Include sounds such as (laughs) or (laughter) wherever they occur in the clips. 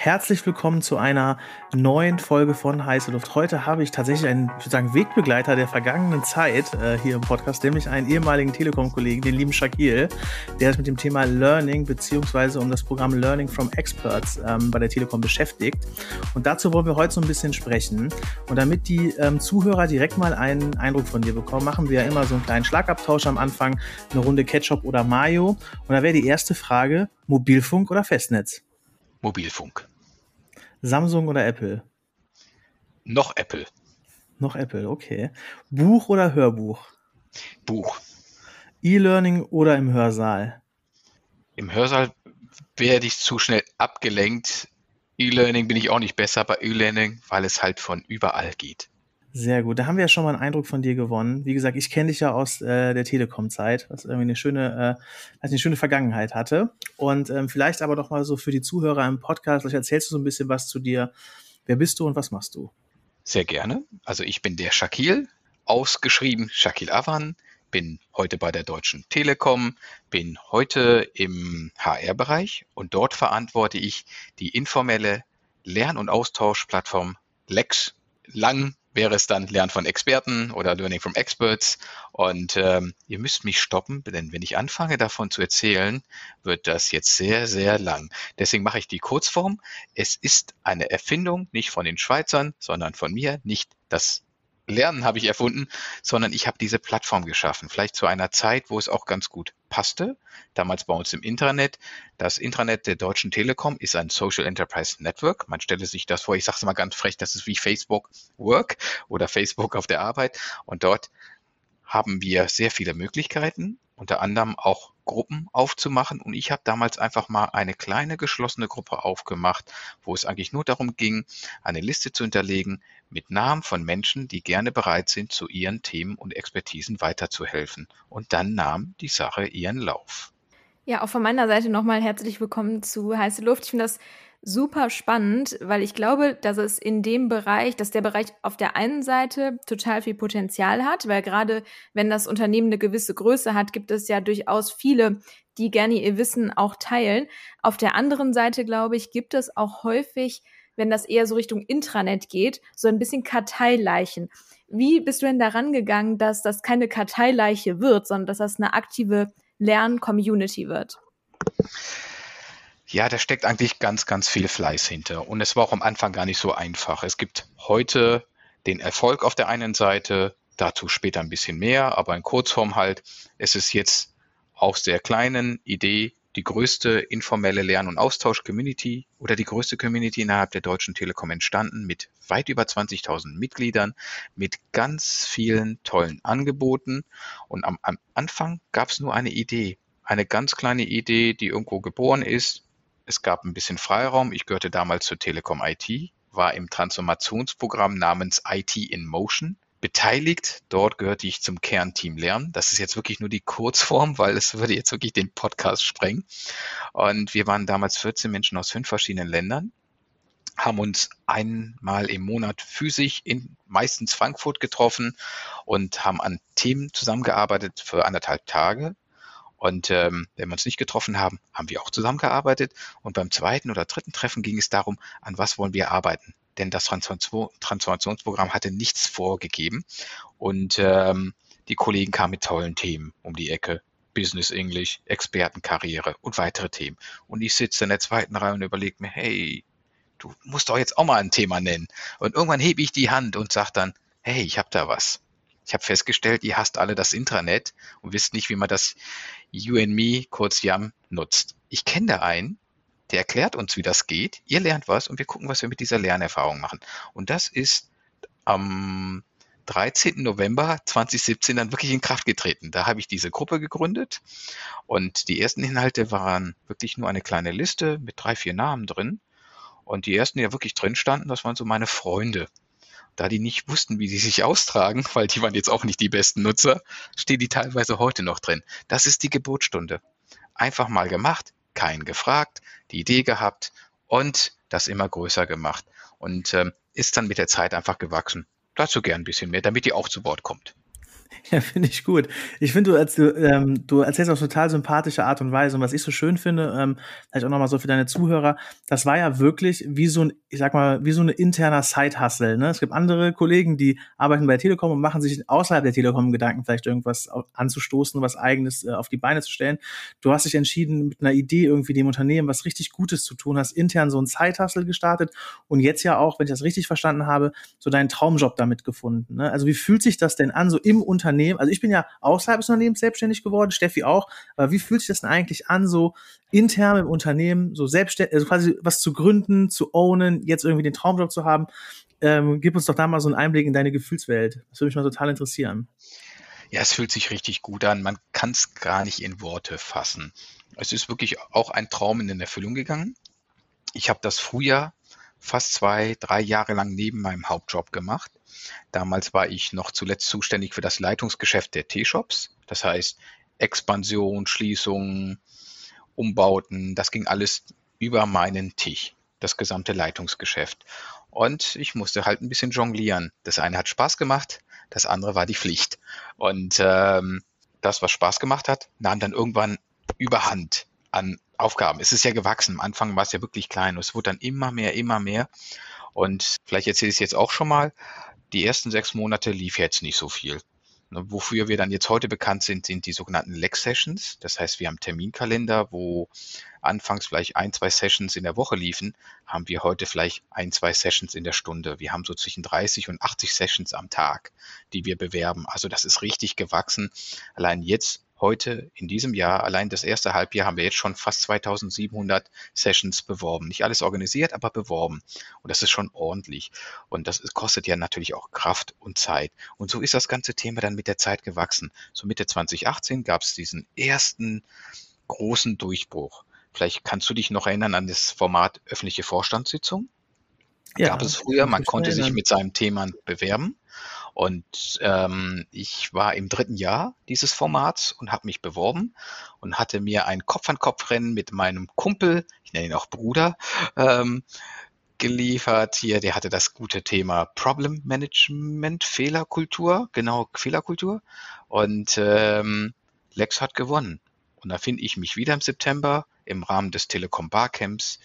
Herzlich willkommen zu einer neuen Folge von Heiße Luft. Heute habe ich tatsächlich einen, ich würde sagen, Wegbegleiter der vergangenen Zeit äh, hier im Podcast, nämlich einen ehemaligen Telekom-Kollegen, den lieben Shakil, der sich mit dem Thema Learning beziehungsweise um das Programm Learning from Experts ähm, bei der Telekom beschäftigt. Und dazu wollen wir heute so ein bisschen sprechen. Und damit die ähm, Zuhörer direkt mal einen Eindruck von dir bekommen, machen wir ja immer so einen kleinen Schlagabtausch am Anfang, eine Runde Ketchup oder Mayo. Und da wäre die erste Frage, Mobilfunk oder Festnetz? Mobilfunk. Samsung oder Apple? Noch Apple. Noch Apple, okay. Buch oder Hörbuch? Buch. E-Learning oder im Hörsaal? Im Hörsaal werde ich zu schnell abgelenkt. E-Learning bin ich auch nicht besser bei E-Learning, weil es halt von überall geht. Sehr gut. Da haben wir ja schon mal einen Eindruck von dir gewonnen. Wie gesagt, ich kenne dich ja aus äh, der Telekom-Zeit, was irgendwie eine schöne, äh, eine schöne Vergangenheit hatte. Und ähm, vielleicht aber doch mal so für die Zuhörer im Podcast, vielleicht erzählst du so ein bisschen was zu dir. Wer bist du und was machst du? Sehr gerne. Also ich bin der Shakil, ausgeschrieben Shakil Avan, bin heute bei der Deutschen Telekom, bin heute im HR-Bereich und dort verantworte ich die informelle Lern- und Austauschplattform Lex, lang wäre es dann Lernen von Experten oder Learning from Experts. Und ähm, ihr müsst mich stoppen, denn wenn ich anfange davon zu erzählen, wird das jetzt sehr, sehr lang. Deswegen mache ich die Kurzform. Es ist eine Erfindung, nicht von den Schweizern, sondern von mir, nicht das Lernen habe ich erfunden, sondern ich habe diese Plattform geschaffen. Vielleicht zu einer Zeit, wo es auch ganz gut passte. Damals bei uns im Intranet. Das Intranet der Deutschen Telekom ist ein Social Enterprise Network. Man stelle sich das vor, ich sage es mal ganz frech, das ist wie Facebook Work oder Facebook auf der Arbeit. Und dort haben wir sehr viele Möglichkeiten, unter anderem auch Gruppen aufzumachen. Und ich habe damals einfach mal eine kleine geschlossene Gruppe aufgemacht, wo es eigentlich nur darum ging, eine Liste zu hinterlegen mit Namen von Menschen, die gerne bereit sind, zu ihren Themen und Expertisen weiterzuhelfen. Und dann nahm die Sache ihren Lauf. Ja, auch von meiner Seite nochmal herzlich willkommen zu Heiße Luft. Ich finde das super spannend, weil ich glaube, dass es in dem Bereich, dass der Bereich auf der einen Seite total viel Potenzial hat, weil gerade wenn das Unternehmen eine gewisse Größe hat, gibt es ja durchaus viele, die gerne ihr Wissen auch teilen. Auf der anderen Seite, glaube ich, gibt es auch häufig, wenn das eher so Richtung Intranet geht, so ein bisschen Karteileichen. Wie bist du denn daran gegangen, dass das keine Karteileiche wird, sondern dass das eine aktive Lern-Community wird? Ja, da steckt eigentlich ganz, ganz viel Fleiß hinter. Und es war auch am Anfang gar nicht so einfach. Es gibt heute den Erfolg auf der einen Seite, dazu später ein bisschen mehr, aber in Kurzform halt, es ist jetzt aus der kleinen Idee die größte informelle Lern- und Austausch-Community oder die größte Community innerhalb der Deutschen Telekom entstanden mit weit über 20.000 Mitgliedern, mit ganz vielen tollen Angeboten. Und am, am Anfang gab es nur eine Idee, eine ganz kleine Idee, die irgendwo geboren ist, es gab ein bisschen Freiraum. Ich gehörte damals zur Telekom IT, war im Transformationsprogramm namens IT in Motion beteiligt. Dort gehörte ich zum Kernteam Lernen. Das ist jetzt wirklich nur die Kurzform, weil es würde jetzt wirklich den Podcast sprengen. Und wir waren damals 14 Menschen aus fünf verschiedenen Ländern, haben uns einmal im Monat physisch in meistens Frankfurt getroffen und haben an Themen zusammengearbeitet für anderthalb Tage. Und ähm, wenn wir uns nicht getroffen haben, haben wir auch zusammengearbeitet. Und beim zweiten oder dritten Treffen ging es darum, an was wollen wir arbeiten. Denn das Transformationsprogramm hatte nichts vorgegeben. Und ähm, die Kollegen kamen mit tollen Themen um die Ecke. Business English, Expertenkarriere und weitere Themen. Und ich sitze in der zweiten Reihe und überlege mir, hey, du musst doch jetzt auch mal ein Thema nennen. Und irgendwann hebe ich die Hand und sage dann, hey, ich habe da was. Ich habe festgestellt, ihr hasst alle das Intranet und wisst nicht, wie man das You and Me, kurz YAM, nutzt. Ich kenne da einen, der erklärt uns, wie das geht. Ihr lernt was und wir gucken, was wir mit dieser Lernerfahrung machen. Und das ist am 13. November 2017 dann wirklich in Kraft getreten. Da habe ich diese Gruppe gegründet und die ersten Inhalte waren wirklich nur eine kleine Liste mit drei, vier Namen drin. Und die ersten, die da wirklich drin standen, das waren so meine Freunde da die nicht wussten, wie sie sich austragen, (laughs) weil die waren jetzt auch nicht die besten Nutzer, stehen die teilweise heute noch drin. Das ist die Geburtsstunde. Einfach mal gemacht, keinen gefragt, die Idee gehabt und das immer größer gemacht und ähm, ist dann mit der Zeit einfach gewachsen. Dazu gern ein bisschen mehr, damit ihr auch zu Wort kommt. (laughs) Ja, finde ich gut. Ich finde, du, du, ähm, du erzählst auf total sympathische Art und Weise. Und was ich so schön finde, ähm, vielleicht auch nochmal so für deine Zuhörer, das war ja wirklich wie so ein, ich sag mal, wie so eine interner Side-Hustle. Ne? Es gibt andere Kollegen, die arbeiten bei der Telekom und machen sich außerhalb der Telekom Gedanken, vielleicht irgendwas anzustoßen, was eigenes äh, auf die Beine zu stellen. Du hast dich entschieden, mit einer Idee irgendwie dem Unternehmen was richtig Gutes zu tun, hast intern so ein Side-Hustle gestartet und jetzt ja auch, wenn ich das richtig verstanden habe, so deinen Traumjob damit gefunden. Ne? Also wie fühlt sich das denn an, so im Unternehmen? Also ich bin ja außerhalb des Unternehmens selbstständig geworden, Steffi auch, aber wie fühlt sich das denn eigentlich an, so intern im Unternehmen, so selbstständig, also quasi was zu gründen, zu ownen, jetzt irgendwie den Traumjob zu haben? Ähm, gib uns doch da mal so einen Einblick in deine Gefühlswelt. Das würde mich mal total interessieren. Ja, es fühlt sich richtig gut an. Man kann es gar nicht in Worte fassen. Es ist wirklich auch ein Traum in Erfüllung gegangen. Ich habe das früher fast zwei, drei Jahre lang neben meinem Hauptjob gemacht. Damals war ich noch zuletzt zuständig für das Leitungsgeschäft der T-Shops. Das heißt Expansion, Schließungen, Umbauten, das ging alles über meinen Tisch, das gesamte Leitungsgeschäft. Und ich musste halt ein bisschen jonglieren. Das eine hat Spaß gemacht, das andere war die Pflicht. Und ähm, das, was Spaß gemacht hat, nahm dann irgendwann überhand an Aufgaben. Es ist ja gewachsen. Am Anfang war es ja wirklich klein und es wurde dann immer mehr, immer mehr. Und vielleicht erzähle ich es jetzt auch schon mal. Die ersten sechs Monate lief jetzt nicht so viel. Ne, wofür wir dann jetzt heute bekannt sind, sind die sogenannten Leg-Sessions. Das heißt, wir haben Terminkalender, wo anfangs vielleicht ein, zwei Sessions in der Woche liefen, haben wir heute vielleicht ein, zwei Sessions in der Stunde. Wir haben so zwischen 30 und 80 Sessions am Tag, die wir bewerben. Also das ist richtig gewachsen. Allein jetzt heute in diesem Jahr, allein das erste Halbjahr, haben wir jetzt schon fast 2700 Sessions beworben. Nicht alles organisiert, aber beworben. Und das ist schon ordentlich. Und das kostet ja natürlich auch Kraft und Zeit. Und so ist das ganze Thema dann mit der Zeit gewachsen. So Mitte 2018 gab es diesen ersten großen Durchbruch. Vielleicht kannst du dich noch erinnern an das Format öffentliche Vorstandssitzung. Ja, gab es früher, man konnte sich mit seinem Thema bewerben. Und ähm, ich war im dritten Jahr dieses Formats und habe mich beworben und hatte mir ein Kopf-an-Kopf-Rennen mit meinem Kumpel, ich nenne ihn auch Bruder, ähm, geliefert. Hier, der hatte das gute Thema Problem Management, Fehlerkultur, genau Fehlerkultur. Und ähm, Lex hat gewonnen. Und da finde ich mich wieder im September im Rahmen des Telekom Barcamps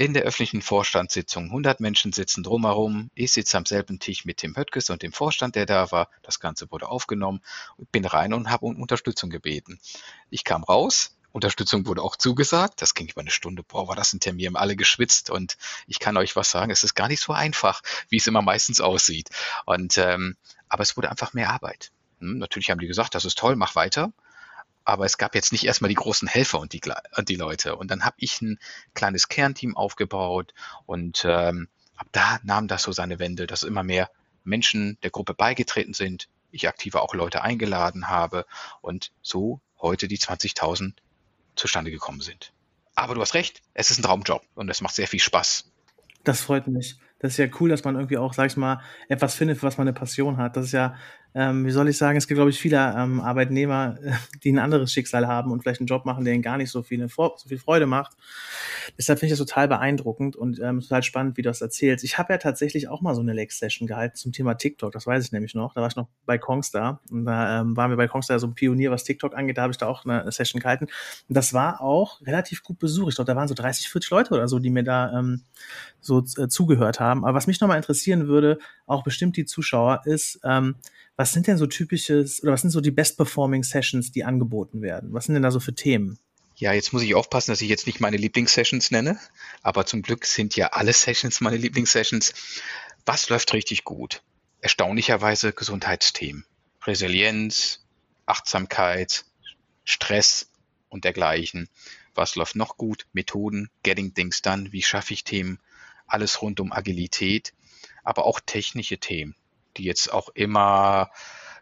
in der öffentlichen Vorstandssitzung. 100 Menschen sitzen drumherum. Ich sitze am selben Tisch mit Tim Höttges und dem Vorstand, der da war. Das Ganze wurde aufgenommen und bin rein und habe um Unterstützung gebeten. Ich kam raus. Unterstützung wurde auch zugesagt. Das ging über eine Stunde. Boah, war das ein Termin. Wir haben alle geschwitzt und ich kann euch was sagen. Es ist gar nicht so einfach, wie es immer meistens aussieht. Und ähm, aber es wurde einfach mehr Arbeit. Hm, natürlich haben die gesagt, das ist toll, mach weiter aber es gab jetzt nicht erstmal die großen Helfer und die, und die Leute. Und dann habe ich ein kleines Kernteam aufgebaut und ähm, ab da nahm das so seine Wende, dass immer mehr Menschen der Gruppe beigetreten sind, ich aktiver auch Leute eingeladen habe und so heute die 20.000 zustande gekommen sind. Aber du hast recht, es ist ein Traumjob und es macht sehr viel Spaß. Das freut mich. Das ist ja cool, dass man irgendwie auch, sag ich mal, etwas findet, für was man eine Passion hat. Das ist ja ähm, wie soll ich sagen, es gibt, glaube ich, viele ähm, Arbeitnehmer, (laughs) die ein anderes Schicksal haben und vielleicht einen Job machen, der ihnen gar nicht so viel, so viel Freude macht. Deshalb finde ich das total beeindruckend und ähm, total spannend, wie du das erzählst. Ich habe ja tatsächlich auch mal so eine Lex-Session gehalten zum Thema TikTok, das weiß ich nämlich noch. Da war ich noch bei Kongstar und da ähm, waren wir bei Kongstar so ein Pionier, was TikTok angeht, da habe ich da auch eine Session gehalten. Und das war auch relativ gut besucht. Ich glaube, da waren so 30, 40 Leute oder so, die mir da ähm, so äh, zugehört haben. Aber was mich nochmal interessieren würde, auch bestimmt die Zuschauer, ist, ähm, was sind denn so typisches oder was sind so die best-performing Sessions, die angeboten werden? Was sind denn da so für Themen? Ja, jetzt muss ich aufpassen, dass ich jetzt nicht meine Lieblingssessions nenne, aber zum Glück sind ja alle Sessions meine Lieblingssessions. Was läuft richtig gut? Erstaunlicherweise Gesundheitsthemen. Resilienz, Achtsamkeit, Stress und dergleichen. Was läuft noch gut? Methoden, Getting Things Done, wie schaffe ich Themen? Alles rund um Agilität, aber auch technische Themen die jetzt auch immer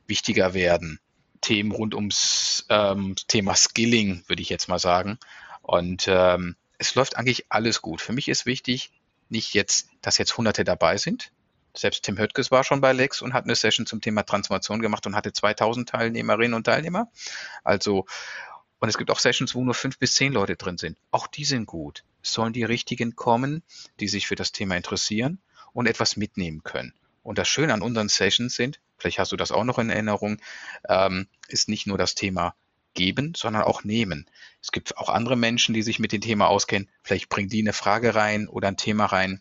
wichtiger werden. Themen rund ums ähm, Thema Skilling, würde ich jetzt mal sagen. Und ähm, es läuft eigentlich alles gut. Für mich ist wichtig, nicht jetzt, dass jetzt Hunderte dabei sind. Selbst Tim Höttges war schon bei Lex und hat eine Session zum Thema Transformation gemacht und hatte 2000 Teilnehmerinnen und Teilnehmer. Also, und es gibt auch Sessions, wo nur fünf bis zehn Leute drin sind. Auch die sind gut. Es sollen die richtigen kommen, die sich für das Thema interessieren und etwas mitnehmen können. Und das Schöne an unseren Sessions sind, vielleicht hast du das auch noch in Erinnerung, ähm, ist nicht nur das Thema geben, sondern auch nehmen. Es gibt auch andere Menschen, die sich mit dem Thema auskennen. Vielleicht bringen die eine Frage rein oder ein Thema rein.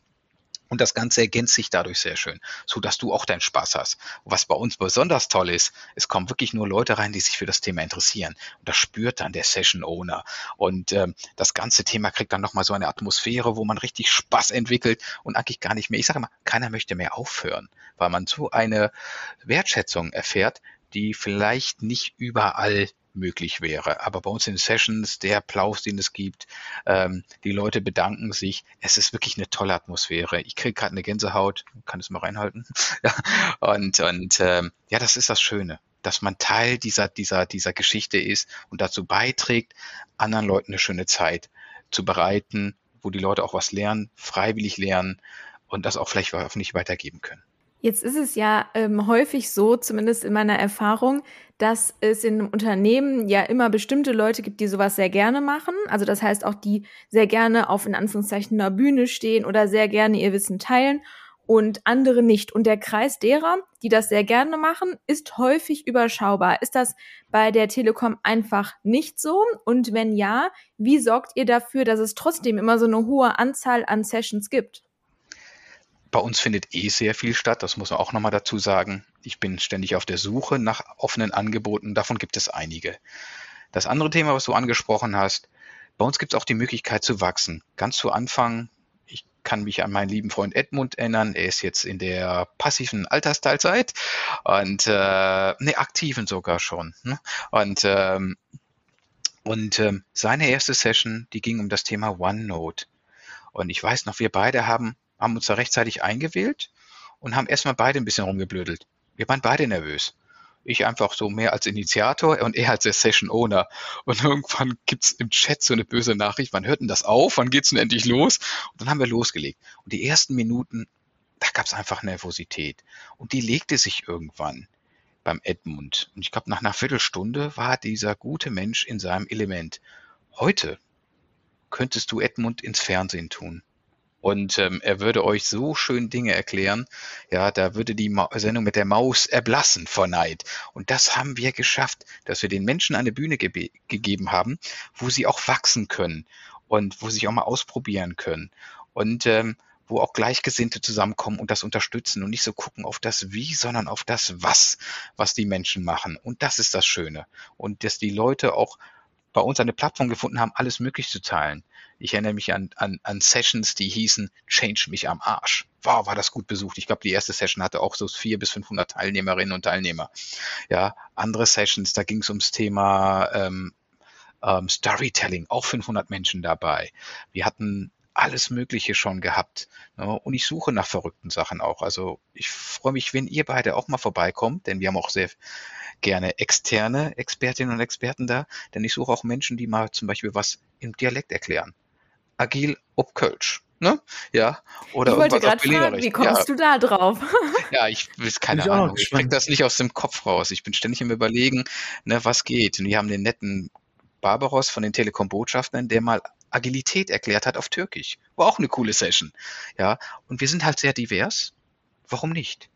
Und das Ganze ergänzt sich dadurch sehr schön, so dass du auch deinen Spaß hast. was bei uns besonders toll ist, es kommen wirklich nur Leute rein, die sich für das Thema interessieren. Und das spürt dann der Session Owner. Und ähm, das ganze Thema kriegt dann nochmal so eine Atmosphäre, wo man richtig Spaß entwickelt und eigentlich gar nicht mehr. Ich sage immer, keiner möchte mehr aufhören, weil man so eine Wertschätzung erfährt, die vielleicht nicht überall möglich wäre. Aber bei uns in Sessions, der Applaus, den es gibt, ähm, die Leute bedanken sich. Es ist wirklich eine tolle Atmosphäre. Ich kriege gerade eine Gänsehaut, kann es mal reinhalten. (laughs) und und ähm, ja, das ist das Schöne, dass man Teil dieser, dieser, dieser Geschichte ist und dazu beiträgt, anderen Leuten eine schöne Zeit zu bereiten, wo die Leute auch was lernen, freiwillig lernen und das auch vielleicht hoffentlich weitergeben können. Jetzt ist es ja ähm, häufig so, zumindest in meiner Erfahrung, dass es in Unternehmen ja immer bestimmte Leute gibt, die sowas sehr gerne machen. Also das heißt auch, die sehr gerne auf in Anführungszeichen einer Bühne stehen oder sehr gerne ihr Wissen teilen und andere nicht. Und der Kreis derer, die das sehr gerne machen, ist häufig überschaubar. Ist das bei der Telekom einfach nicht so? Und wenn ja, wie sorgt ihr dafür, dass es trotzdem immer so eine hohe Anzahl an Sessions gibt? Bei uns findet eh sehr viel statt, das muss man auch nochmal dazu sagen. Ich bin ständig auf der Suche nach offenen Angeboten, davon gibt es einige. Das andere Thema, was du angesprochen hast, bei uns gibt es auch die Möglichkeit zu wachsen. Ganz zu Anfang, ich kann mich an meinen lieben Freund Edmund erinnern, er ist jetzt in der passiven Altersteilzeit und äh, ne, aktiven sogar schon. Ne? Und ähm, und ähm, seine erste Session, die ging um das Thema OneNote. Und ich weiß noch, wir beide haben haben uns da rechtzeitig eingewählt und haben erstmal beide ein bisschen rumgeblödelt. Wir waren beide nervös. Ich einfach so mehr als Initiator und er als der Session Owner. Und irgendwann gibt's im Chat so eine böse Nachricht, wann hört denn das auf? Wann geht's denn endlich los? Und dann haben wir losgelegt. Und die ersten Minuten, da gab's einfach Nervosität. Und die legte sich irgendwann beim Edmund. Und ich glaube, nach einer Viertelstunde war dieser gute Mensch in seinem Element. Heute könntest du Edmund ins Fernsehen tun. Und ähm, er würde euch so schön Dinge erklären, ja, da würde die Ma Sendung mit der Maus erblassen vor Neid. Und das haben wir geschafft, dass wir den Menschen eine Bühne ge gegeben haben, wo sie auch wachsen können und wo sie sich auch mal ausprobieren können. Und ähm, wo auch Gleichgesinnte zusammenkommen und das unterstützen und nicht so gucken auf das Wie, sondern auf das Was, was die Menschen machen. Und das ist das Schöne. Und dass die Leute auch bei uns eine Plattform gefunden haben, alles möglich zu teilen. Ich erinnere mich an, an, an Sessions, die hießen Change mich am Arsch. Wow, war das gut besucht. Ich glaube, die erste Session hatte auch so vier bis 500 Teilnehmerinnen und Teilnehmer. Ja, andere Sessions, da ging es ums Thema ähm, ähm, Storytelling, auch 500 Menschen dabei. Wir hatten alles Mögliche schon gehabt. Ne? Und ich suche nach verrückten Sachen auch. Also ich freue mich, wenn ihr beide auch mal vorbeikommt, denn wir haben auch sehr gerne externe Expertinnen und Experten da, denn ich suche auch Menschen, die mal zum Beispiel was im Dialekt erklären. Agil ob Kölsch. Ne? Ja, oder ich wollte gerade fragen, wie kommst ja. du da drauf? (laughs) ja, ich weiß keine ich Ahnung. Ich krieg das nicht aus dem Kopf raus. Ich bin ständig im Überlegen, ne, was geht. Und wir haben den netten Barbaros von den Telekom-Botschaftern, der mal Agilität erklärt hat auf Türkisch. War auch eine coole Session. Ja, und wir sind halt sehr divers. Warum nicht?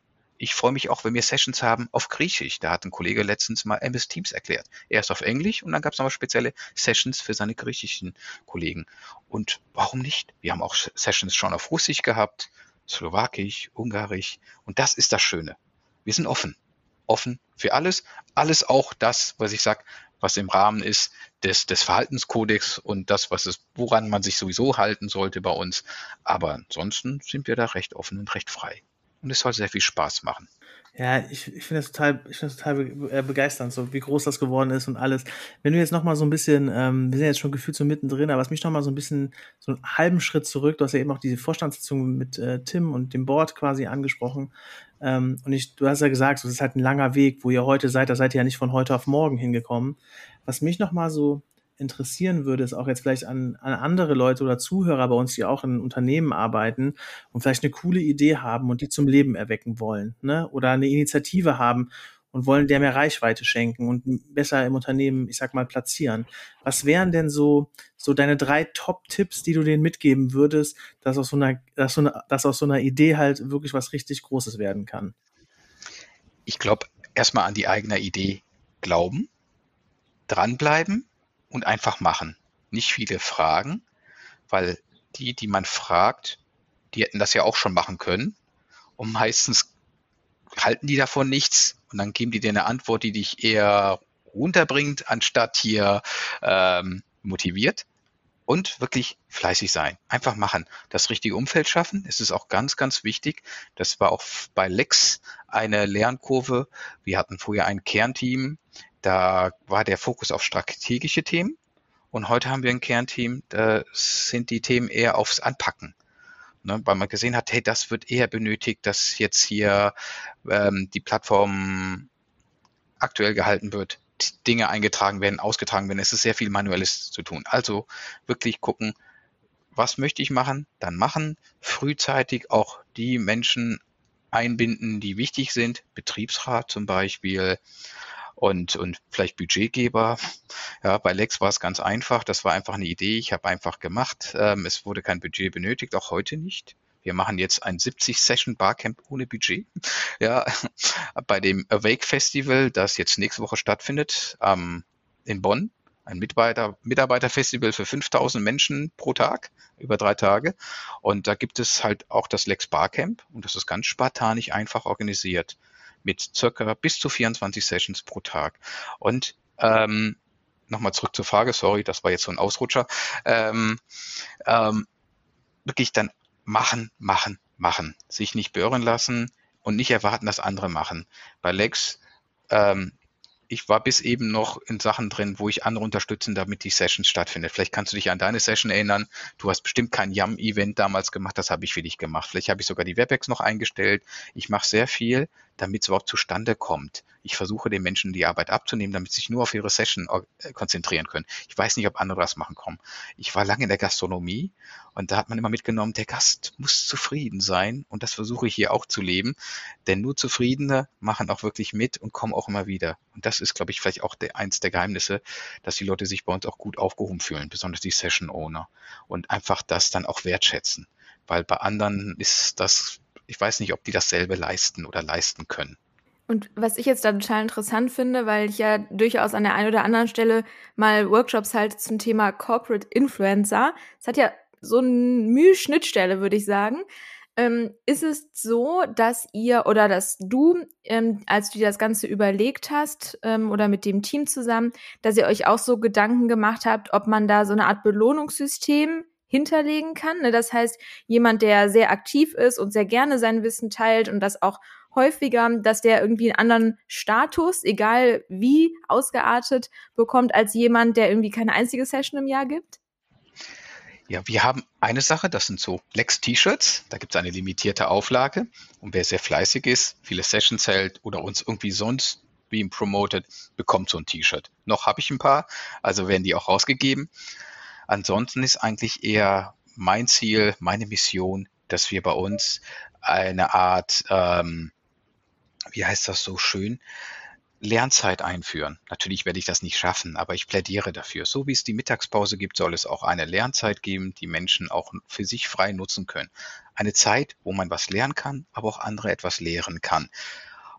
Ich freue mich auch, wenn wir Sessions haben auf Griechisch. Da hat ein Kollege letztens mal MS Teams erklärt. Erst auf Englisch und dann gab es nochmal spezielle Sessions für seine griechischen Kollegen. Und warum nicht? Wir haben auch Sessions schon auf Russisch gehabt, Slowakisch, Ungarisch. Und das ist das Schöne. Wir sind offen. Offen für alles. Alles auch das, was ich sage, was im Rahmen ist des, des Verhaltenskodex und das, was es, woran man sich sowieso halten sollte bei uns. Aber ansonsten sind wir da recht offen und recht frei und es soll sehr viel Spaß machen. Ja, ich, ich finde das total, ich finde das total äh, begeisternd, so wie groß das geworden ist und alles. Wenn du jetzt noch mal so ein bisschen, ähm, wir sind jetzt schon gefühlt so mittendrin, aber was mich noch mal so ein bisschen, so einen halben Schritt zurück, du hast ja eben auch diese Vorstandssitzung mit äh, Tim und dem Board quasi angesprochen. Ähm, und ich, du hast ja gesagt, so, ist halt ein langer Weg, wo ihr heute seid, da seid ihr ja nicht von heute auf morgen hingekommen. Was mich noch mal so interessieren würde, ist auch jetzt vielleicht an, an andere Leute oder Zuhörer bei uns, die auch in Unternehmen arbeiten und vielleicht eine coole Idee haben und die zum Leben erwecken wollen, ne? Oder eine Initiative haben und wollen der mehr Reichweite schenken und besser im Unternehmen, ich sag mal, platzieren. Was wären denn so, so deine drei Top-Tipps, die du denen mitgeben würdest, dass aus so einer, dass, so eine, dass aus so einer Idee halt wirklich was richtig Großes werden kann? Ich glaube, erstmal an die eigene Idee glauben, dranbleiben und einfach machen. Nicht viele fragen, weil die, die man fragt, die hätten das ja auch schon machen können. Und meistens halten die davon nichts und dann geben die dir eine Antwort, die dich eher runterbringt, anstatt hier ähm, motiviert. Und wirklich fleißig sein. Einfach machen. Das richtige Umfeld schaffen. Es ist auch ganz, ganz wichtig. Das war auch bei Lex eine Lernkurve. Wir hatten vorher ein Kernteam. Da war der Fokus auf strategische Themen. Und heute haben wir ein Kernteam, da sind die Themen eher aufs Anpacken. Ne, weil man gesehen hat, hey, das wird eher benötigt, dass jetzt hier ähm, die Plattform aktuell gehalten wird, Dinge eingetragen werden, ausgetragen werden. Es ist sehr viel Manuelles zu tun. Also wirklich gucken, was möchte ich machen, dann machen, frühzeitig auch die Menschen einbinden, die wichtig sind, Betriebsrat zum Beispiel, und, und vielleicht Budgetgeber. Ja, bei Lex war es ganz einfach. Das war einfach eine Idee. Ich habe einfach gemacht. Ähm, es wurde kein Budget benötigt, auch heute nicht. Wir machen jetzt ein 70-Session Barcamp ohne Budget. (laughs) Ja, bei dem Awake Festival, das jetzt nächste Woche stattfindet, ähm, in Bonn. Ein Mitarbeiter, Mitarbeiterfestival für 5000 Menschen pro Tag, über drei Tage. Und da gibt es halt auch das Lex Barcamp und das ist ganz spartanisch einfach organisiert mit circa bis zu 24 Sessions pro Tag. Und ähm, nochmal zurück zur Frage, sorry, das war jetzt so ein Ausrutscher. Ähm, ähm, wirklich dann machen, machen, machen. Sich nicht beirren lassen und nicht erwarten, dass andere machen. Bei Lex ähm, ich war bis eben noch in Sachen drin, wo ich andere unterstützen, damit die Sessions stattfindet. Vielleicht kannst du dich an deine Session erinnern. Du hast bestimmt kein Yum-Event damals gemacht, das habe ich für dich gemacht. Vielleicht habe ich sogar die WebEx noch eingestellt. Ich mache sehr viel, damit es überhaupt zustande kommt. Ich versuche den Menschen die Arbeit abzunehmen, damit sie sich nur auf ihre Session äh, konzentrieren können. Ich weiß nicht, ob andere das machen kommen. Ich war lange in der Gastronomie und da hat man immer mitgenommen, der Gast muss zufrieden sein und das versuche ich hier auch zu leben, denn nur Zufriedene machen auch wirklich mit und kommen auch immer wieder. Und das ist, glaube ich, vielleicht auch der, eins der Geheimnisse, dass die Leute sich bei uns auch gut aufgehoben fühlen, besonders die Session Owner und einfach das dann auch wertschätzen, weil bei anderen ist das ich weiß nicht, ob die dasselbe leisten oder leisten können. Und was ich jetzt da total interessant finde, weil ich ja durchaus an der einen oder anderen Stelle mal Workshops halte zum Thema Corporate Influencer. Es hat ja so eine Mühe-Schnittstelle, würde ich sagen. Ähm, ist es so, dass ihr oder dass du, ähm, als du dir das Ganze überlegt hast ähm, oder mit dem Team zusammen, dass ihr euch auch so Gedanken gemacht habt, ob man da so eine Art Belohnungssystem hinterlegen kann. Ne? Das heißt, jemand, der sehr aktiv ist und sehr gerne sein Wissen teilt und das auch häufiger, dass der irgendwie einen anderen Status, egal wie ausgeartet, bekommt als jemand, der irgendwie keine einzige Session im Jahr gibt? Ja, wir haben eine Sache, das sind so Lex-T-Shirts. Da gibt es eine limitierte Auflage. Und wer sehr fleißig ist, viele Sessions hält oder uns irgendwie sonst wie promotet, bekommt so ein T-Shirt. Noch habe ich ein paar, also werden die auch rausgegeben. Ansonsten ist eigentlich eher mein Ziel, meine Mission, dass wir bei uns eine Art, ähm, wie heißt das so schön, Lernzeit einführen. Natürlich werde ich das nicht schaffen, aber ich plädiere dafür. So wie es die Mittagspause gibt, soll es auch eine Lernzeit geben, die Menschen auch für sich frei nutzen können. Eine Zeit, wo man was lernen kann, aber auch andere etwas lehren kann.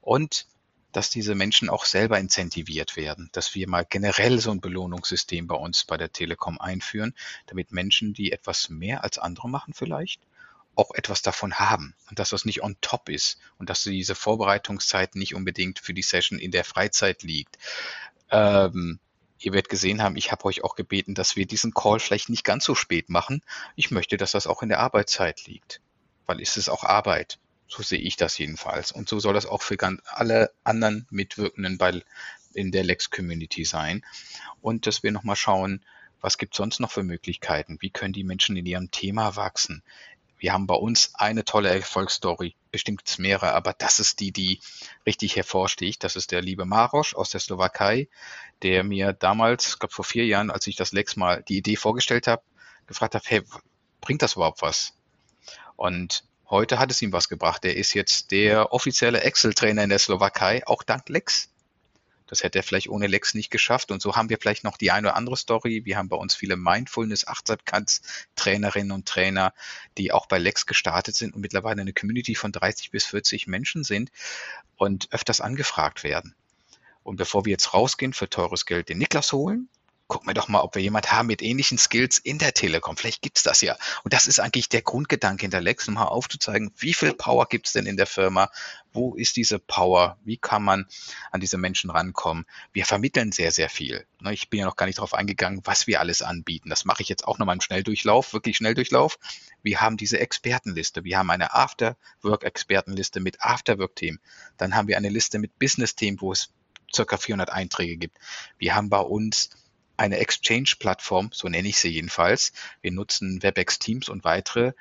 Und dass diese Menschen auch selber incentiviert werden, dass wir mal generell so ein Belohnungssystem bei uns bei der Telekom einführen, damit Menschen, die etwas mehr als andere machen vielleicht, auch etwas davon haben und dass das nicht on top ist und dass diese Vorbereitungszeit nicht unbedingt für die Session in der Freizeit liegt. Ähm, ihr werdet gesehen haben, ich habe euch auch gebeten, dass wir diesen Call vielleicht nicht ganz so spät machen. Ich möchte, dass das auch in der Arbeitszeit liegt, weil es ist auch Arbeit. So sehe ich das jedenfalls. Und so soll das auch für alle anderen Mitwirkenden bei, in der Lex-Community sein. Und dass wir nochmal schauen, was gibt es sonst noch für Möglichkeiten? Wie können die Menschen in ihrem Thema wachsen? Wir haben bei uns eine tolle Erfolgsstory, bestimmt es mehrere, aber das ist die, die richtig hervorsticht. Das ist der liebe Marosch aus der Slowakei, der mir damals, ich glaube vor vier Jahren, als ich das Lex mal die Idee vorgestellt habe, gefragt hat, hey, bringt das überhaupt was? Und Heute hat es ihm was gebracht. Er ist jetzt der offizielle Excel-Trainer in der Slowakei, auch dank Lex. Das hätte er vielleicht ohne Lex nicht geschafft. Und so haben wir vielleicht noch die eine oder andere Story. Wir haben bei uns viele Mindfulness, Achtsamkeitstrainerinnen und Trainer, die auch bei Lex gestartet sind und mittlerweile eine Community von 30 bis 40 Menschen sind und öfters angefragt werden. Und bevor wir jetzt rausgehen für teures Geld den Niklas holen, gucken wir doch mal, ob wir jemand haben mit ähnlichen Skills in der Telekom. Vielleicht gibt's das ja. Und das ist eigentlich der Grundgedanke hinter Lex, um mal aufzuzeigen, wie viel Power gibt's denn in der Firma? Wo ist diese Power? Wie kann man an diese Menschen rankommen? Wir vermitteln sehr, sehr viel. Ne, ich bin ja noch gar nicht darauf eingegangen, was wir alles anbieten. Das mache ich jetzt auch nochmal im Schnelldurchlauf, wirklich Schnelldurchlauf. Wir haben diese Expertenliste. Wir haben eine After-Work-Expertenliste mit After-Work-Team. Dann haben wir eine Liste mit Business-Team, wo es circa 400 Einträge gibt. Wir haben bei uns eine Exchange-Plattform, so nenne ich sie jedenfalls. Wir nutzen WebEx Teams und weitere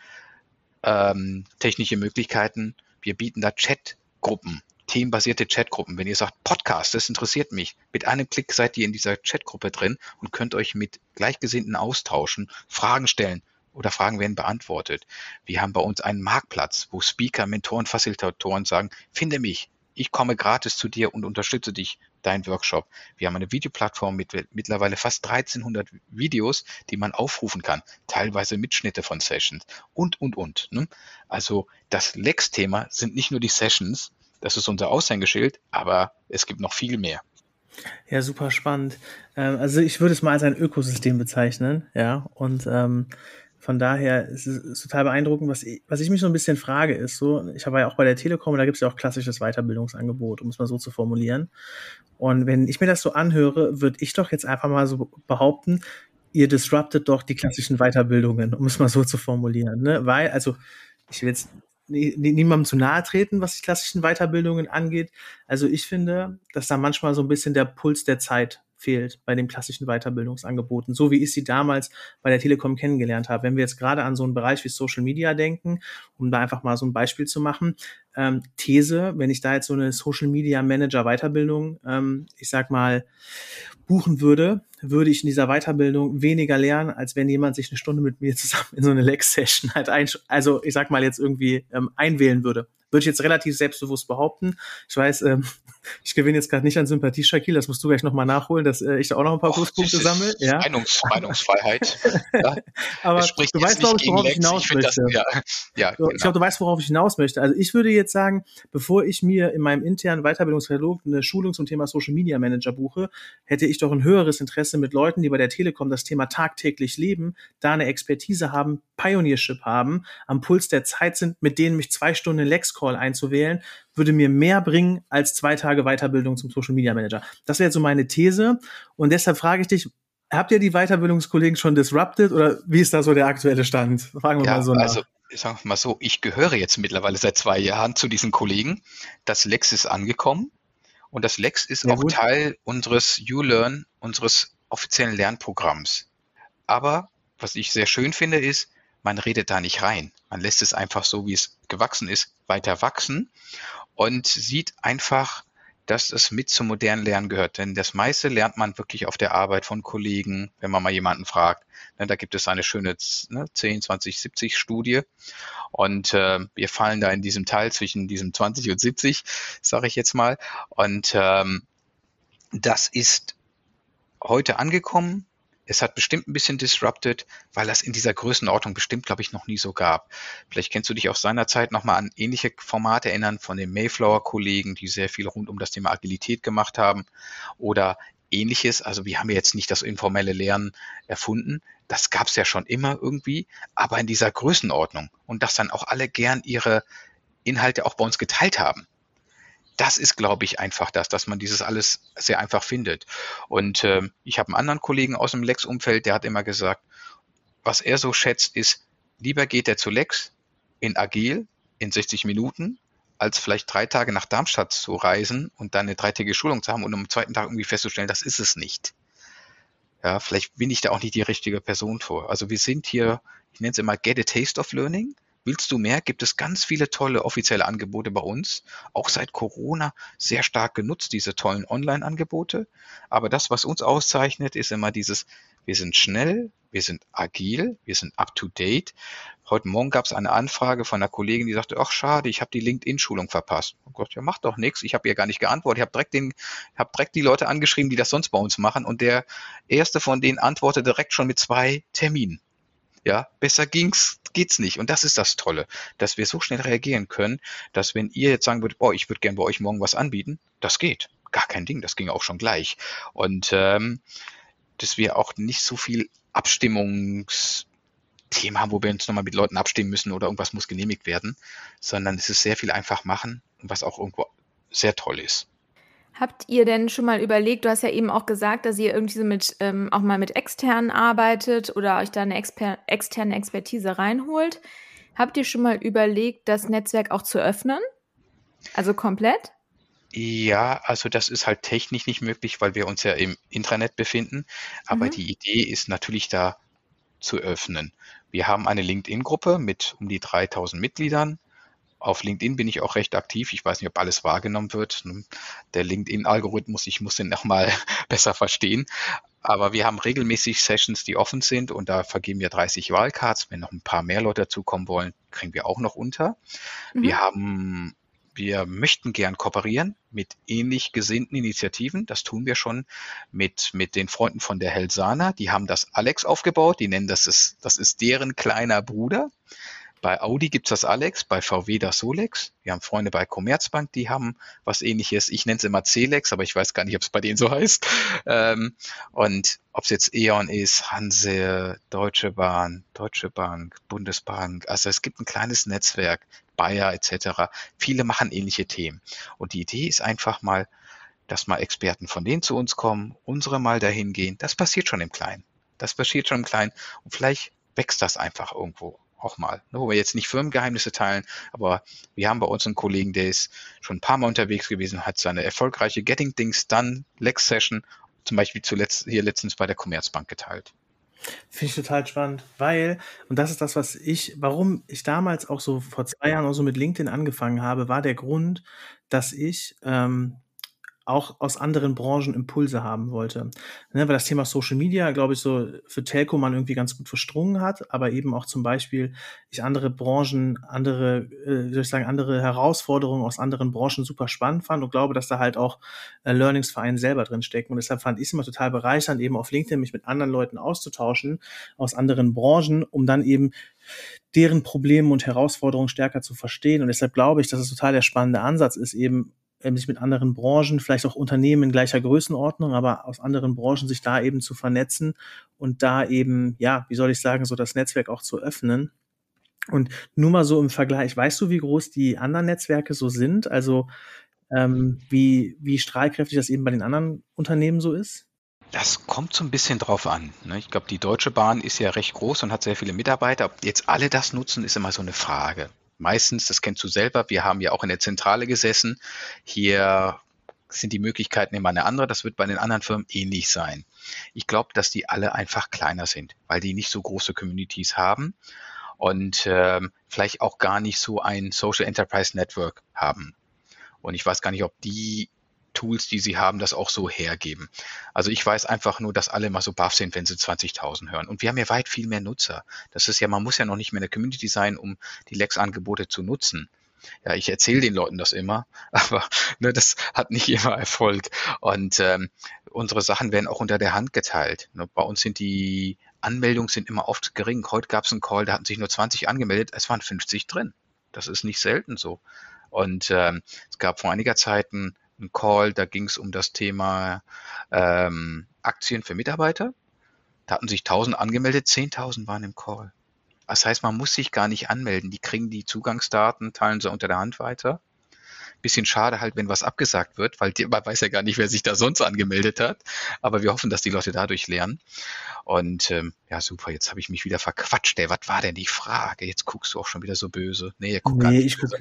ähm, technische Möglichkeiten. Wir bieten da Chatgruppen, themenbasierte Chatgruppen. Wenn ihr sagt, Podcast, das interessiert mich, mit einem Klick seid ihr in dieser Chatgruppe drin und könnt euch mit Gleichgesinnten austauschen, Fragen stellen oder Fragen werden beantwortet. Wir haben bei uns einen Marktplatz, wo Speaker, Mentoren, Facilitatoren sagen, finde mich, ich komme gratis zu dir und unterstütze dich, dein Workshop. Wir haben eine Videoplattform mit mittlerweile fast 1300 Videos, die man aufrufen kann, teilweise Mitschnitte von Sessions und, und, und. Ne? Also das Lex-Thema sind nicht nur die Sessions, das ist unser Aushängeschild, aber es gibt noch viel mehr. Ja, super spannend. Ähm, also ich würde es mal als ein Ökosystem bezeichnen, ja, und ähm, von daher ist es total beeindruckend. Was ich, was ich mich so ein bisschen frage, ist so, ich habe ja auch bei der Telekom, da gibt es ja auch klassisches Weiterbildungsangebot, um es mal so zu formulieren. Und wenn ich mir das so anhöre, würde ich doch jetzt einfach mal so behaupten, ihr disruptet doch die klassischen Weiterbildungen, um es mal so zu formulieren. Ne? Weil, also, ich will jetzt niemandem zu nahe treten, was die klassischen Weiterbildungen angeht. Also ich finde, dass da manchmal so ein bisschen der Puls der Zeit fehlt bei den klassischen Weiterbildungsangeboten, so wie ich sie damals bei der Telekom kennengelernt habe. Wenn wir jetzt gerade an so einen Bereich wie Social Media denken, um da einfach mal so ein Beispiel zu machen, ähm, These, wenn ich da jetzt so eine Social Media Manager Weiterbildung, ähm, ich sag mal, buchen würde, würde ich in dieser Weiterbildung weniger lernen, als wenn jemand sich eine Stunde mit mir zusammen in so eine Lex-Session halt ein, also ich sag mal jetzt irgendwie ähm, einwählen würde. Würde ich jetzt relativ selbstbewusst behaupten. Ich weiß, ähm, ich gewinne jetzt gerade nicht an Sympathie, Shaquille, das musst du gleich nochmal nachholen, dass äh, ich da auch noch ein paar Pluspunkte sammle. Ja. Meinungs Meinungsfreiheit. (laughs) ja. Aber du weißt, glaube ich, worauf ich hinaus ich möchte. Das, ja, ja, so, genau. Ich glaube, du weißt, worauf ich hinaus möchte. Also ich würde jetzt sagen, bevor ich mir in meinem internen Weiterbildungskatalog eine Schulung zum Thema Social Media Manager buche, hätte ich doch ein höheres Interesse mit Leuten, die bei der Telekom das Thema tagtäglich leben, da eine Expertise haben, Pioneership haben, am Puls der Zeit sind, mit denen mich zwei Stunden Lex Call einzuwählen, würde mir mehr bringen als zwei Tage Weiterbildung zum Social Media Manager. Das wäre jetzt so meine These. Und deshalb frage ich dich, habt ihr die Weiterbildungskollegen schon disrupted oder wie ist da so der aktuelle Stand? Fragen wir ja, mal so nach. Also sagen wir mal so, ich gehöre jetzt mittlerweile seit zwei Jahren zu diesen Kollegen. Das Lex ist angekommen und das Lex ist ja, auch gut. Teil unseres YouLearn, unseres offiziellen Lernprogramms. Aber was ich sehr schön finde, ist, man redet da nicht rein. Man lässt es einfach so, wie es gewachsen ist, weiter wachsen und sieht einfach, dass es mit zum modernen Lernen gehört. Denn das meiste lernt man wirklich auf der Arbeit von Kollegen, wenn man mal jemanden fragt. Ne, da gibt es eine schöne ne, 10, 20, 70 Studie. Und äh, wir fallen da in diesem Teil zwischen diesem 20 und 70, sage ich jetzt mal. Und ähm, das ist heute angekommen. Es hat bestimmt ein bisschen disrupted, weil das in dieser Größenordnung bestimmt, glaube ich, noch nie so gab. Vielleicht kennst du dich aus seiner Zeit nochmal an ähnliche Formate erinnern von den Mayflower-Kollegen, die sehr viel rund um das Thema Agilität gemacht haben oder ähnliches. Also wir haben jetzt nicht das informelle Lernen erfunden. Das gab es ja schon immer irgendwie, aber in dieser Größenordnung und dass dann auch alle gern ihre Inhalte auch bei uns geteilt haben das ist, glaube ich, einfach das, dass man dieses alles sehr einfach findet. Und äh, ich habe einen anderen Kollegen aus dem Lex-Umfeld, der hat immer gesagt, was er so schätzt, ist, lieber geht er zu Lex in Agil in 60 Minuten, als vielleicht drei Tage nach Darmstadt zu reisen und dann eine dreitägige Schulung zu haben und am zweiten Tag irgendwie festzustellen, das ist es nicht. Ja, vielleicht bin ich da auch nicht die richtige Person vor. Also wir sind hier, ich nenne es immer Get a Taste of Learning. Willst du mehr? Gibt es ganz viele tolle offizielle Angebote bei uns. Auch seit Corona sehr stark genutzt, diese tollen Online-Angebote. Aber das, was uns auszeichnet, ist immer dieses wir sind schnell, wir sind agil, wir sind up-to-date. Heute Morgen gab es eine Anfrage von einer Kollegin, die sagte, ach schade, ich habe die LinkedIn-Schulung verpasst. Oh Gott, ja macht doch nichts. Ich habe ihr gar nicht geantwortet. Ich habe direkt, den, hab direkt die Leute angeschrieben, die das sonst bei uns machen. Und der erste von denen antwortete direkt schon mit zwei Terminen. Ja, besser ging's, geht's nicht. Und das ist das Tolle, dass wir so schnell reagieren können, dass wenn ihr jetzt sagen würdet, oh, ich würde gerne bei euch morgen was anbieten, das geht. Gar kein Ding, das ging auch schon gleich. Und ähm, dass wir auch nicht so viel Abstimmungs Thema haben, wo wir uns nochmal mit Leuten abstimmen müssen oder irgendwas muss genehmigt werden, sondern es ist sehr viel einfach machen, was auch irgendwo sehr toll ist. Habt ihr denn schon mal überlegt, du hast ja eben auch gesagt, dass ihr irgendwie so mit, ähm, auch mal mit externen arbeitet oder euch da eine exper externe Expertise reinholt. Habt ihr schon mal überlegt, das Netzwerk auch zu öffnen? Also komplett? Ja, also das ist halt technisch nicht möglich, weil wir uns ja im Intranet befinden. Aber mhm. die Idee ist natürlich da zu öffnen. Wir haben eine LinkedIn-Gruppe mit um die 3000 Mitgliedern. Auf LinkedIn bin ich auch recht aktiv. Ich weiß nicht, ob alles wahrgenommen wird. Der LinkedIn-Algorithmus, ich muss den nochmal (laughs) besser verstehen. Aber wir haben regelmäßig Sessions, die offen sind und da vergeben wir 30 Wahlcards. Wenn noch ein paar mehr Leute dazukommen wollen, kriegen wir auch noch unter. Mhm. Wir haben wir möchten gern kooperieren mit ähnlich gesinnten Initiativen. Das tun wir schon mit, mit den Freunden von der Helsana. Die haben das Alex aufgebaut. Die nennen das, ist, das ist deren kleiner Bruder. Bei Audi gibt's das Alex, bei VW das Solex. Wir haben Freunde bei Commerzbank, die haben was ähnliches. Ich nenne es immer Celex, aber ich weiß gar nicht, ob es bei denen so heißt. Ähm, und ob es jetzt E.ON ist, Hanse, Deutsche Bahn, Deutsche Bank, Bundesbank. Also es gibt ein kleines Netzwerk, Bayer etc. Viele machen ähnliche Themen. Und die Idee ist einfach mal, dass mal Experten von denen zu uns kommen, unsere mal dahin gehen. Das passiert schon im Kleinen. Das passiert schon im Kleinen. Und vielleicht wächst das einfach irgendwo auch mal, ne, wo wir jetzt nicht Firmengeheimnisse teilen, aber wir haben bei uns einen Kollegen, der ist schon ein paar Mal unterwegs gewesen, hat seine erfolgreiche Getting Things Done Lex Session zum Beispiel zuletzt hier letztens bei der Commerzbank geteilt. Finde ich total spannend, weil, und das ist das, was ich, warum ich damals auch so vor zwei Jahren auch so mit LinkedIn angefangen habe, war der Grund, dass ich ähm, auch aus anderen Branchen Impulse haben wollte. Ne, weil das Thema Social Media, glaube ich, so für Telco man irgendwie ganz gut verstrungen hat, aber eben auch zum Beispiel ich andere Branchen, andere, äh, soll ich sagen, andere Herausforderungen aus anderen Branchen super spannend fand und glaube, dass da halt auch äh, Learnings für einen selber drin stecken. Und deshalb fand ich es immer total bereichernd, eben auf LinkedIn mich mit anderen Leuten auszutauschen aus anderen Branchen, um dann eben deren Probleme und Herausforderungen stärker zu verstehen. Und deshalb glaube ich, dass es total der spannende Ansatz ist, eben ähm, sich mit anderen Branchen, vielleicht auch Unternehmen in gleicher Größenordnung, aber aus anderen Branchen sich da eben zu vernetzen und da eben, ja, wie soll ich sagen, so das Netzwerk auch zu öffnen. Und nur mal so im Vergleich, weißt du, wie groß die anderen Netzwerke so sind? Also ähm, wie, wie strahlkräftig das eben bei den anderen Unternehmen so ist? Das kommt so ein bisschen drauf an. Ne? Ich glaube, die Deutsche Bahn ist ja recht groß und hat sehr viele Mitarbeiter. Ob jetzt alle das nutzen, ist immer so eine Frage meistens, das kennst du selber, wir haben ja auch in der Zentrale gesessen. Hier sind die Möglichkeiten immer eine andere. Das wird bei den anderen Firmen ähnlich sein. Ich glaube, dass die alle einfach kleiner sind, weil die nicht so große Communities haben und ähm, vielleicht auch gar nicht so ein Social Enterprise Network haben. Und ich weiß gar nicht, ob die Tools, die sie haben, das auch so hergeben. Also ich weiß einfach nur, dass alle mal so baff sind, wenn sie 20.000 hören. Und wir haben ja weit viel mehr Nutzer. Das ist ja, man muss ja noch nicht mehr eine Community sein, um die Lex-Angebote zu nutzen. Ja, ich erzähle den Leuten das immer, (laughs) aber ne, das hat nicht immer Erfolg. Und ähm, unsere Sachen werden auch unter der Hand geteilt. Ne, bei uns sind die Anmeldungen sind immer oft gering. Heute gab es einen Call, da hatten sich nur 20 angemeldet, es waren 50 drin. Das ist nicht selten so. Und ähm, es gab vor einiger Zeit einen einen Call, da ging es um das Thema ähm, Aktien für Mitarbeiter. Da hatten sich 1000 angemeldet, 10.000 waren im Call. Das heißt, man muss sich gar nicht anmelden. Die kriegen die Zugangsdaten, teilen sie unter der Hand weiter. Bisschen schade halt, wenn was abgesagt wird, weil man weiß ja gar nicht, wer sich da sonst angemeldet hat. Aber wir hoffen, dass die Leute dadurch lernen. Und ähm, ja, super, jetzt habe ich mich wieder verquatscht. Ey, was war denn die Frage? Jetzt guckst du auch schon wieder so böse. Nee, guck nee ich gucke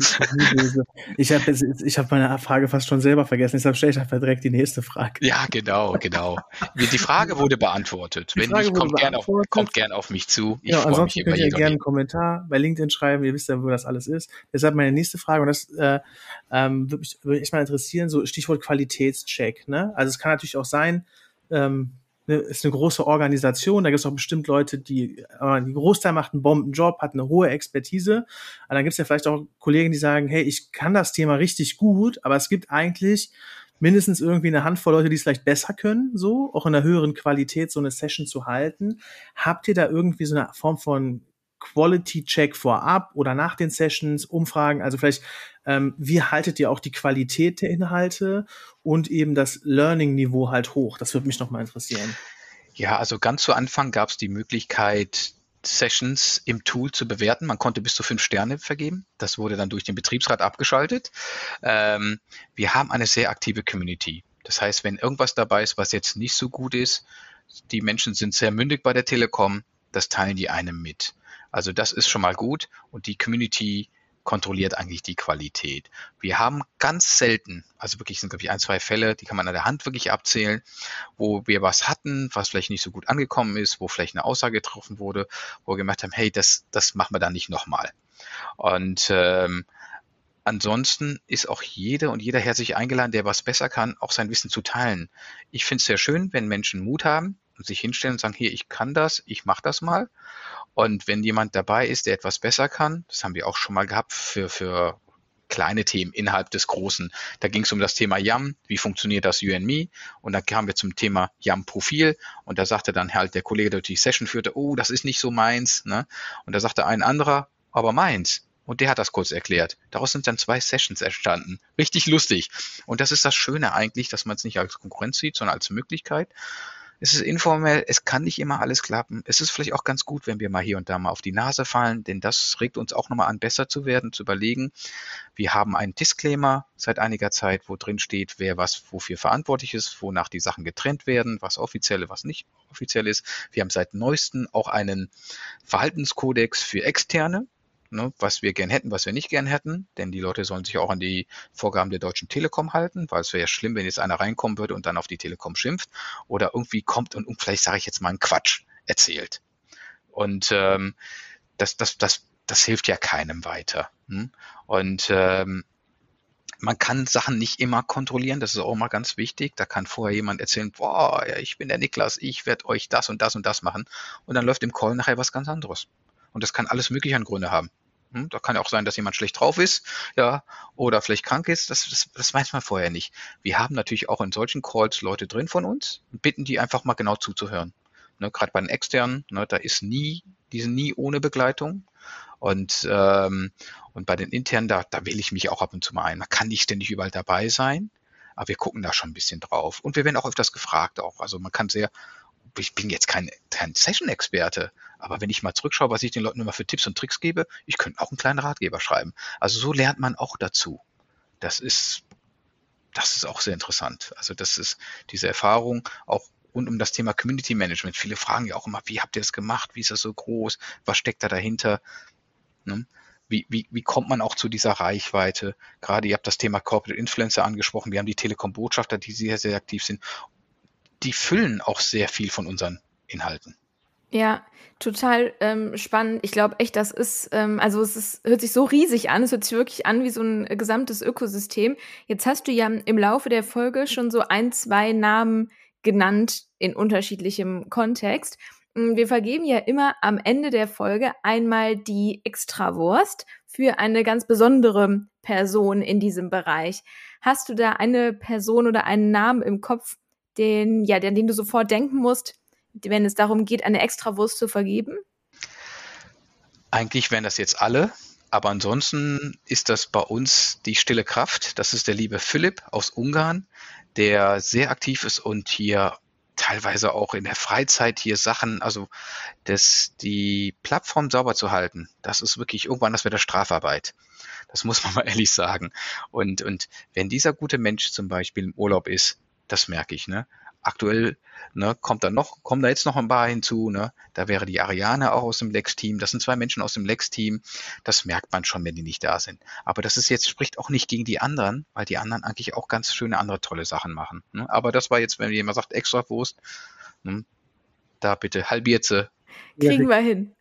böse. Ich habe hab meine Frage fast schon selber vergessen. Deshalb stelle ich einfach direkt die nächste Frage. Ja, genau, genau. Die Frage wurde beantwortet. Die Wenn nicht, kommt gerne auf, kommt gern auf mich zu. Ich ja, ansonsten könnt ihr gerne einen Kommentar bei LinkedIn schreiben. Ihr wisst ja, wo das alles ist. Deshalb meine nächste Frage, und das äh, ähm, würde mich, würd mich mal interessieren, so Stichwort Qualitätscheck. Ne? Also es kann natürlich auch sein, ähm, eine, ist eine große Organisation, da gibt es auch bestimmt Leute, die, äh, die Großteil macht einen Bombenjob, hat eine hohe Expertise. Aber dann gibt es ja vielleicht auch Kollegen, die sagen, hey, ich kann das Thema richtig gut, aber es gibt eigentlich mindestens irgendwie eine Handvoll Leute, die es vielleicht besser können, so, auch in einer höheren Qualität so eine Session zu halten. Habt ihr da irgendwie so eine Form von Quality Check vorab oder nach den Sessions, Umfragen, also vielleicht, ähm, wie haltet ihr auch die Qualität der Inhalte und eben das Learning-Niveau halt hoch? Das würde mich nochmal interessieren. Ja, also ganz zu Anfang gab es die Möglichkeit, Sessions im Tool zu bewerten. Man konnte bis zu fünf Sterne vergeben. Das wurde dann durch den Betriebsrat abgeschaltet. Ähm, wir haben eine sehr aktive Community. Das heißt, wenn irgendwas dabei ist, was jetzt nicht so gut ist, die Menschen sind sehr mündig bei der Telekom, das teilen die einem mit. Also das ist schon mal gut und die Community kontrolliert eigentlich die Qualität. Wir haben ganz selten, also wirklich sind glaube ich ein, zwei Fälle, die kann man an der Hand wirklich abzählen, wo wir was hatten, was vielleicht nicht so gut angekommen ist, wo vielleicht eine Aussage getroffen wurde, wo wir gemerkt haben, hey, das, das machen wir dann nicht nochmal. Und ähm, ansonsten ist auch jede und jeder herzlich eingeladen, der was besser kann, auch sein Wissen zu teilen. Ich finde es sehr schön, wenn Menschen Mut haben und sich hinstellen und sagen, hier, ich kann das, ich mache das mal. Und wenn jemand dabei ist, der etwas besser kann, das haben wir auch schon mal gehabt für, für kleine Themen innerhalb des Großen. Da ging es um das Thema YAM, wie funktioniert das UNME? Und dann kamen wir zum Thema YAM-Profil und da sagte dann halt der Kollege, der die Session führte, oh, das ist nicht so meins. Ne? Und da sagte ein anderer, aber meins. Und der hat das kurz erklärt. Daraus sind dann zwei Sessions entstanden. Richtig lustig. Und das ist das Schöne eigentlich, dass man es nicht als Konkurrenz sieht, sondern als Möglichkeit. Es ist informell, es kann nicht immer alles klappen. Es ist vielleicht auch ganz gut, wenn wir mal hier und da mal auf die Nase fallen, denn das regt uns auch nochmal an, besser zu werden, zu überlegen. Wir haben einen Disclaimer seit einiger Zeit, wo drin steht, wer was wofür verantwortlich ist, wonach die Sachen getrennt werden, was offizielle, was nicht offiziell ist. Wir haben seit neuestem auch einen Verhaltenskodex für Externe ne, was wir gern hätten, was wir nicht gern hätten, denn die Leute sollen sich auch an die Vorgaben der Deutschen Telekom halten, weil es wäre ja schlimm, wenn jetzt einer reinkommen würde und dann auf die Telekom schimpft oder irgendwie kommt und, und vielleicht sage ich jetzt mal einen Quatsch erzählt. Und ähm, das, das, das, das hilft ja keinem weiter. Hm? Und ähm, man kann Sachen nicht immer kontrollieren, das ist auch immer ganz wichtig. Da kann vorher jemand erzählen, boah, ich bin der Niklas, ich werde euch das und das und das machen. Und dann läuft im Call nachher was ganz anderes. Und das kann alles mögliche an Gründe haben. Hm, da kann auch sein, dass jemand schlecht drauf ist, ja, oder vielleicht krank ist. Das, das, das weiß man vorher nicht. Wir haben natürlich auch in solchen Calls Leute drin von uns und bitten die einfach mal genau zuzuhören. Ne, Gerade bei den externen, ne, da ist nie, die sind nie ohne Begleitung. Und, ähm, und bei den internen, da, da wähle ich mich auch ab und zu mal ein. Man kann nicht ständig überall dabei sein, aber wir gucken da schon ein bisschen drauf. Und wir werden auch öfters gefragt auch. Also man kann sehr ich bin jetzt kein, kein Session-Experte, aber wenn ich mal zurückschaue, was ich den Leuten immer für Tipps und Tricks gebe, ich könnte auch einen kleinen Ratgeber schreiben. Also so lernt man auch dazu. Das ist, das ist auch sehr interessant. Also das ist diese Erfahrung auch rund um das Thema Community Management. Viele fragen ja auch immer, wie habt ihr das gemacht? Wie ist das so groß? Was steckt da dahinter? Ne? Wie, wie, wie kommt man auch zu dieser Reichweite? Gerade ihr habt das Thema Corporate Influencer angesprochen. Wir haben die Telekom-Botschafter, die sehr, sehr aktiv sind die füllen auch sehr viel von unseren Inhalten. Ja, total ähm, spannend. Ich glaube echt, das ist, ähm, also es ist, hört sich so riesig an, es hört sich wirklich an wie so ein gesamtes Ökosystem. Jetzt hast du ja im Laufe der Folge schon so ein, zwei Namen genannt in unterschiedlichem Kontext. Mm, wir vergeben ja immer am Ende der Folge einmal die Extrawurst für eine ganz besondere Person in diesem Bereich. Hast du da eine Person oder einen Namen im Kopf, den, ja, an den du sofort denken musst, wenn es darum geht, eine Extrawurst zu vergeben? Eigentlich wären das jetzt alle, aber ansonsten ist das bei uns die stille Kraft. Das ist der liebe Philipp aus Ungarn, der sehr aktiv ist und hier teilweise auch in der Freizeit hier Sachen, also das, die Plattform sauber zu halten, das ist wirklich irgendwann das wäre der Strafarbeit. Das muss man mal (laughs) ehrlich sagen. Und, und wenn dieser gute Mensch zum Beispiel im Urlaub ist, das merke ich, ne? Aktuell ne, kommt da noch, kommen da jetzt noch ein paar hinzu, ne? Da wäre die Ariane auch aus dem Lex-Team. Das sind zwei Menschen aus dem Lex-Team. Das merkt man schon, wenn die nicht da sind. Aber das ist jetzt, spricht auch nicht gegen die anderen, weil die anderen eigentlich auch ganz schöne andere tolle Sachen machen. Ne? Aber das war jetzt, wenn jemand sagt, extra Wurst, ne? da bitte halbiert sie. Kriegen wir hin.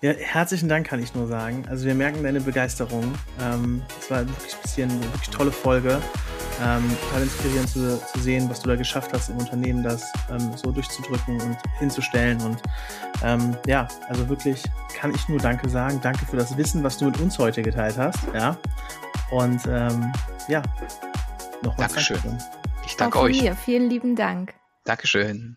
Ja, herzlichen Dank kann ich nur sagen. Also wir merken deine Begeisterung. Ähm, es war wirklich ein bisschen eine wirklich tolle Folge. Ähm, total inspirierend zu, zu, sehen, was du da geschafft hast im Unternehmen, das ähm, so durchzudrücken und hinzustellen. Und ähm, ja, also wirklich kann ich nur Danke sagen. Danke für das Wissen, was du mit uns heute geteilt hast. Ja. Und ähm, ja, nochmal Dankeschön. Danke ich danke euch. Mir. Vielen lieben Dank. Dankeschön.